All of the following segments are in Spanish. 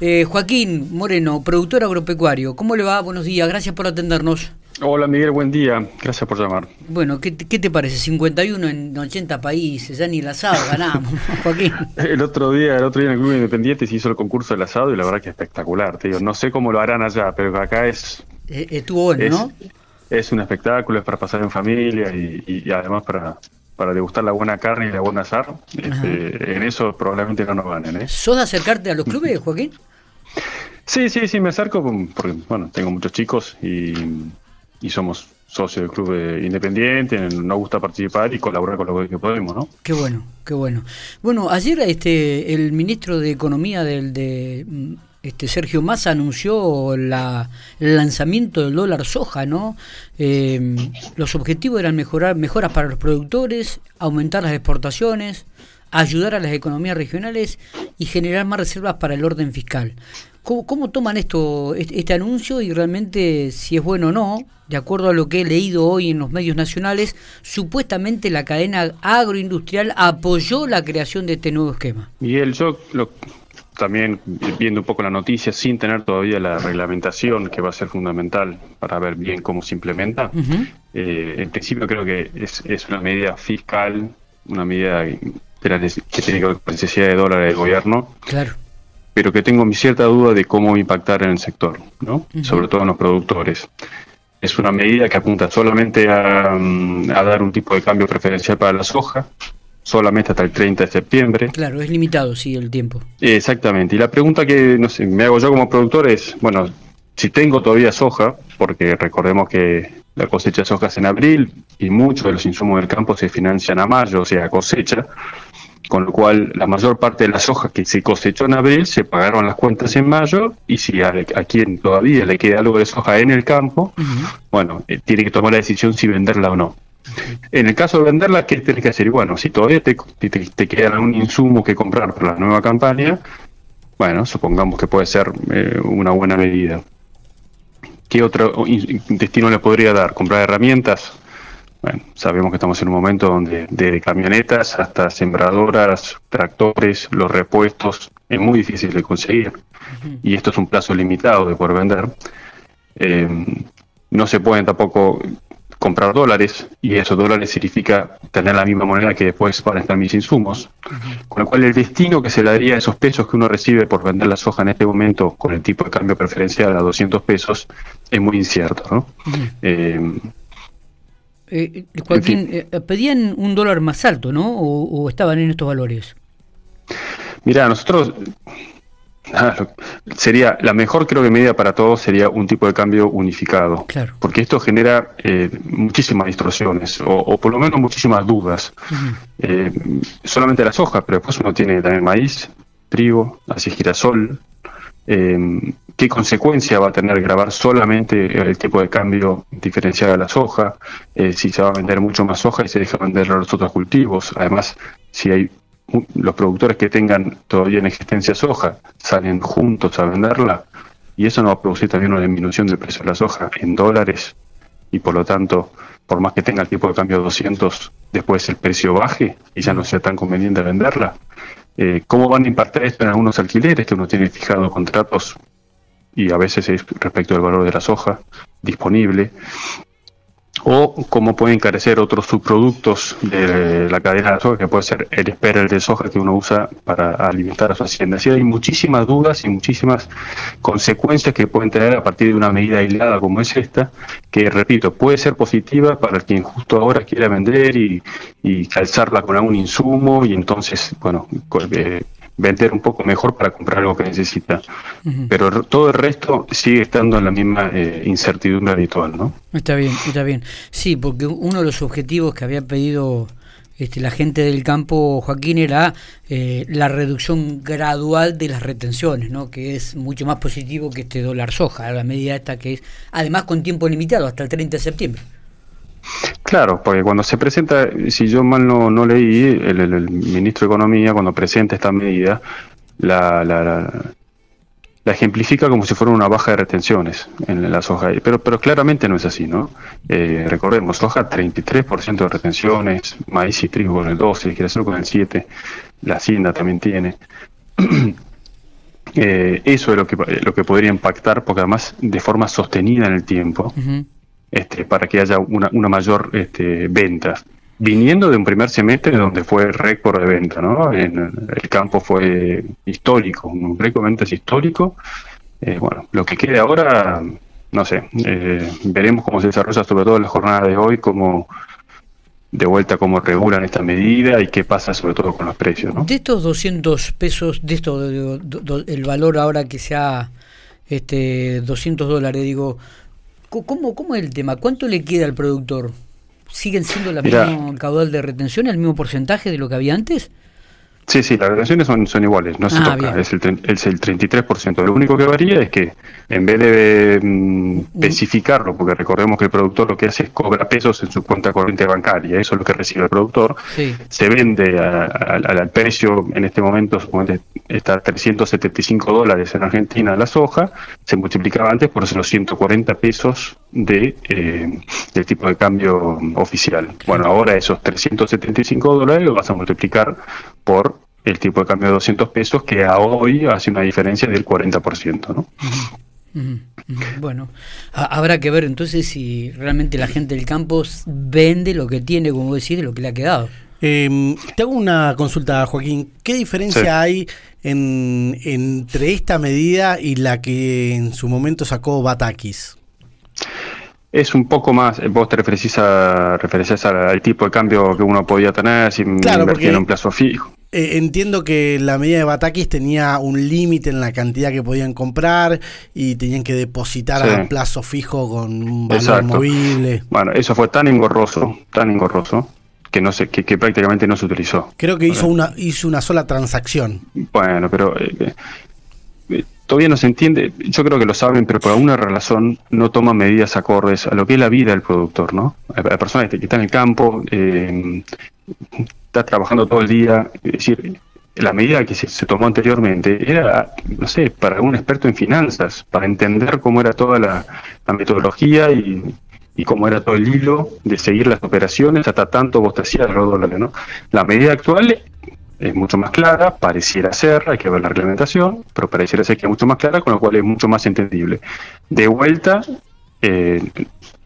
Eh, Joaquín Moreno, productor agropecuario, ¿cómo le va? Buenos días, gracias por atendernos. Hola Miguel, buen día, gracias por llamar. Bueno, ¿qué, te parece? 51 en 80 países, ya ni el asado ganamos, Joaquín. El otro día, el otro día en el Club Independiente se hizo el concurso del asado y la verdad que es espectacular, te no sé cómo lo harán allá, pero acá es... Eh, estuvo bueno, ¿no? Es un espectáculo, es para pasar en familia y, además para, para degustar la buena carne y la buena azar. Este, en eso probablemente no nos ganen. ¿eh? ¿Sos de acercarte a los clubes, Joaquín? Sí, sí, sí, me acerco porque, bueno, tengo muchos chicos y, somos socios del club independiente, nos gusta participar y colaborar con lo que podemos, ¿no? Qué bueno, qué bueno. Bueno, ayer este el ministro de Economía del de este Sergio Massa anunció la, el lanzamiento del dólar soja, ¿no? Eh, los objetivos eran mejorar mejoras para los productores, aumentar las exportaciones, ayudar a las economías regionales y generar más reservas para el orden fiscal. ¿Cómo, toman esto, este, anuncio y realmente si es bueno o no? De acuerdo a lo que he leído hoy en los medios nacionales, supuestamente la cadena agroindustrial apoyó la creación de este nuevo esquema. Miguel, yo lo, también viendo un poco la noticia, sin tener todavía la reglamentación que va a ser fundamental para ver bien cómo se implementa, eh, en principio creo que es, es una medida fiscal, una medida que tiene que ver con la necesidad de dólares del gobierno. Claro. Pero que tengo mi cierta duda de cómo impactar en el sector, ¿no? Sobre todo en los productores. Es una medida que apunta solamente mm, a, dar un tipo de cambio preferencial para la soja, solamente hasta el 30 de septiembre. Claro, es limitado, sí, el tiempo. Exactamente. Y la pregunta que no sé, me hago yo como productor es, bueno, si tengo todavía soja, porque recordemos que la cosecha de soja es en abril y muchos de los insumos del campo se financian a mayo, o sea, cosecha, con lo cual la mayor parte de la soja que se cosechó en abril se pagaron las cuentas en mayo y si a, quien todavía le queda algo de soja en el campo, bueno, eh, tiene que tomar la decisión si venderla o no. En el caso de venderla, ¿qué tienes que hacer? bueno, si todavía te, te, queda algún insumo que comprar para la nueva campaña, bueno, supongamos que puede ser eh, una buena medida. ¿Qué otro destino le podría dar? ¿Comprar herramientas? Bueno, sabemos que estamos en un momento donde de camionetas hasta sembradoras, tractores, los repuestos, es muy difícil de conseguir. Y esto es un plazo limitado de poder vender. Eh, no se pueden tampoco comprar dólares y esos dólares significa tener la misma moneda que después van a estar mis insumos, con lo cual el destino que se le daría a esos pesos que uno recibe por vender la soja en este momento con el tipo de cambio preferencial a 200 pesos es muy incierto. ¿no? Eh, eh, eh, pedían un dólar más alto, ¿no? o estaban en estos valores? Mira, nosotros sería la mejor, creo que medida para todos sería un tipo de cambio unificado. Claro. Porque esto genera eh, muchísimas distorsiones o, por lo menos muchísimas dudas. Eh, solamente la soja, pero después uno tiene también maíz, trigo, así girasol. Eh, ¿Qué consecuencia va a tener grabar solamente el tipo de cambio diferenciado de la soja? si se va a vender mucho más soja y se deja vender a los otros cultivos. Además, si hay los productores que tengan todavía en existencia soja salen juntos a venderla y eso no va a producir también una disminución del precio de la soja en dólares y por lo tanto, por más que tenga el tipo de cambio 200, después el precio baje y ya no sea tan conveniente venderla. Eh, ¿Cómo van a impactar esto en algunos alquileres que uno tiene fijado contratos y a veces es respecto del valor de la soja disponible? O cómo puede encarecer otros subproductos de la cadena de soja, que puede ser el esperel de soja que uno usa para alimentar a su hacienda. Así hay muchísimas dudas y muchísimas consecuencias que pueden tener a partir de una medida aislada como es esta, que, repito, puede ser positiva para quien justo ahora quiera vender y, y calzarla con algún insumo y entonces, bueno, eh, vender un poco mejor para comprar algo que necesita. Pero todo el resto sigue estando en la misma eh, incertidumbre habitual, ¿no? Está bien, está bien. Sí, porque uno de los objetivos que había pedido este, la gente del campo, Joaquín, era eh, la reducción gradual de las retenciones, ¿no? que es mucho más positivo que este dólar soja, a la medida esta que es, además con tiempo limitado, hasta el 30 de septiembre. Claro, porque cuando se presenta, si yo mal no, no leí, el, ministro de Economía cuando presenta esta medida, la, la, la, ejemplifica como si fuera una baja de retenciones en la soja, pero, pero claramente no es así, ¿no? Eh, recordemos, soja 33% de retenciones, maíz y trigo con el 12, quiere con el 7, la hacienda también tiene. Eh, eso es lo que, lo que podría impactar, porque además de forma sostenida en el tiempo, este, para que haya una, una mayor este, venta. Viniendo de un primer semestre donde fue récord de venta, ¿no? En, el campo fue histórico, un récord de ventas histórico. Eh, bueno, lo que quede ahora, no sé, eh, veremos cómo se desarrolla, sobre todo en la jornada de hoy, cómo de vuelta cómo regulan esta medida y qué pasa sobre todo con los precios. ¿no? De estos 200 pesos, de esto, el valor ahora que sea este 200 dólares, digo, ¿cómo, ¿cómo es el tema? ¿Cuánto le queda al productor? ¿Siguen siendo la misma caudal de retención, el mismo porcentaje de lo que había antes? Sí, sí, las relaciones son, son iguales, no se ah, toca, es el, es el 33%. Lo único que varía es que en vez de mm, especificarlo, porque recordemos que el productor lo que hace es cobra pesos en su cuenta corriente bancaria, eso es lo que recibe el productor, se vende al precio, en este momento está 375 dólares en Argentina la soja, se multiplicaba antes por los 140 pesos de eh, del tipo de cambio oficial. Bueno, ahora esos 375 dólares lo vas a multiplicar por el tipo de cambio de 200 pesos, que a hoy hace una diferencia del 40%. ¿no? Bueno, habrá que ver entonces si realmente la gente del campo vende lo que tiene, como decir, lo que le ha quedado. Eh, te hago una consulta, Joaquín. ¿Qué diferencia hay en, entre esta medida y la que en su momento sacó Batakis? Es un poco más, vos te referís, a, al tipo de cambio que uno podía tener sin invertir en un plazo fijo. Eh, entiendo que la medida de Batakis tenía un límite en la cantidad que podían comprar y tenían que depositar a plazo fijo con un valor movible. Bueno, eso fue tan engorroso, tan engorroso, que no sé, que, prácticamente no se utilizó. Creo que hizo una, hizo una sola transacción. Bueno, pero eh, eh, todavía no se entiende, yo creo que lo saben, pero por alguna razón no toman medidas acordes a lo que es la vida del productor, ¿no? La persona que está en el campo, eh, está trabajando todo el día. Es decir, la medida que se, tomó anteriormente era, no sé, para un experto en finanzas, para entender cómo era toda la, metodología y, cómo era todo el hilo de seguir las operaciones hasta tanto vos te hacías los dólares. ¿no? La medida actual es mucho más clara, pareciera ser, hay que ver la reglamentación, pero pareciera ser que es mucho más clara, con lo cual es mucho más entendible. De vuelta, eh,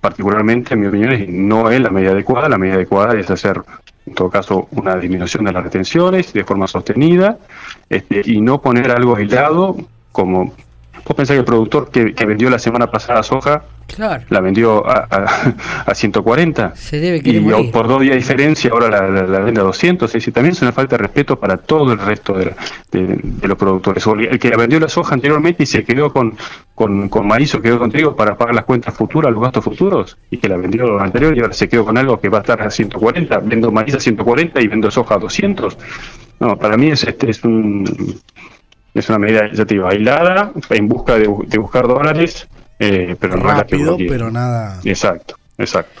particularmente, en mi opinión, no es la medida adecuada, la medida adecuada es hacer en todo caso una disminución de las retenciones de forma sostenida este, y no poner algo aislado como vos pensás que el productor que, vendió la semana pasada soja la vendió a, a, 140 Se debe y por dos días de diferencia ahora la, la, vende a 200 es decir, también es una falta de respeto para todo el resto de, los productores. El que vendió la soja anteriormente y se quedó con, con, con maíz o quedó con trigo para pagar las cuentas futuras, los gastos futuros y que la vendió anterior y ahora se quedó con algo que va a estar a 140 vendo maíz a 140 y vendo soja a 200 no, para mí es, este, es un es una medida, ya aislada, en busca de, buscar dólares, eh, pero no Rápido, pero nada. Exacto, exacto.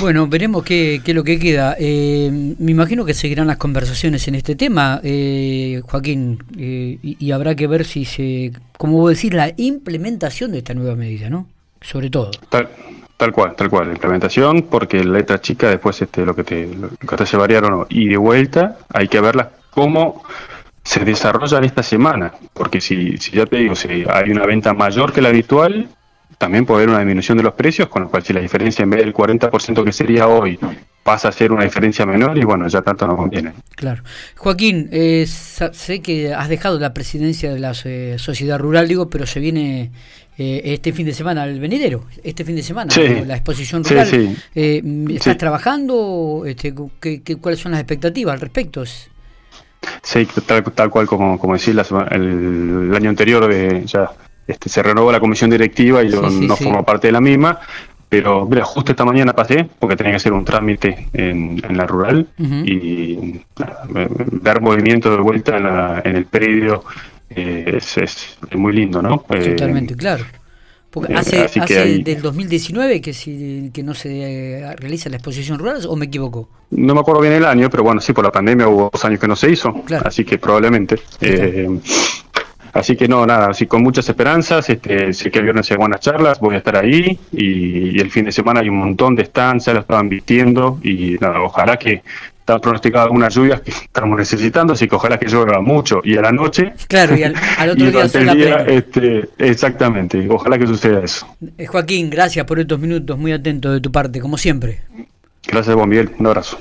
Bueno, veremos qué, qué es lo que queda. Eh, me imagino que seguirán las conversaciones en este tema, eh, Joaquín, y, habrá que ver si se, como vos decís, la implementación de esta nueva medida, ¿no? Sobre todo. Tal, tal cual, tal cual, la implementación, porque la letra chica después este, lo que te, lo que te llevaría o no. Y de vuelta hay que verla cómo se desarrollan esta semana, porque si, si ya te digo, si hay una venta mayor que la habitual, también puede haber una disminución de los precios, con lo cual si la diferencia en vez del 40% que sería hoy pasa a ser una diferencia menor y bueno, ya tanto no conviene. Claro. Joaquín, eh, sé que has dejado la presidencia de la eh, sociedad rural, digo, pero se viene eh, este fin de semana el venidero, este fin de semana, la exposición rural. Sí, ¿Estás trabajando? Este, ¿qué, cuáles son las expectativas al respecto? Sí, tal, tal cual como, como decís, el, año anterior eh, ya este, se renovó la comisión directiva y yo no formo parte de la misma, pero mira, justo esta mañana pasé porque tenía que hacer un trámite en, la rural y dar movimiento de vuelta en, la, en el predio eh, es, es, muy lindo, ¿no? Eh, Totalmente, claro. Porque hace, hace del 2019 que, si, que no se eh, realiza la exposición rural, ¿o me equivoco? No me acuerdo bien el año, pero bueno, sí, por la pandemia hubo dos años que no se hizo, así que probablemente. Eh, así que no, nada, así con muchas esperanzas, este, sé que el viernes hay buenas charlas, voy a estar ahí y, el fin de semana hay un montón de estancias, lo estaban vistiendo y nada, ojalá que, están pronosticadas algunas lluvias que estamos necesitando, así que ojalá que llueva mucho y a la noche. Claro, y al, otro día, el día este, exactamente, ojalá que suceda eso. Eh, Joaquín, gracias por estos minutos, muy atento de tu parte, como siempre. Gracias, Juan Miguel, un abrazo.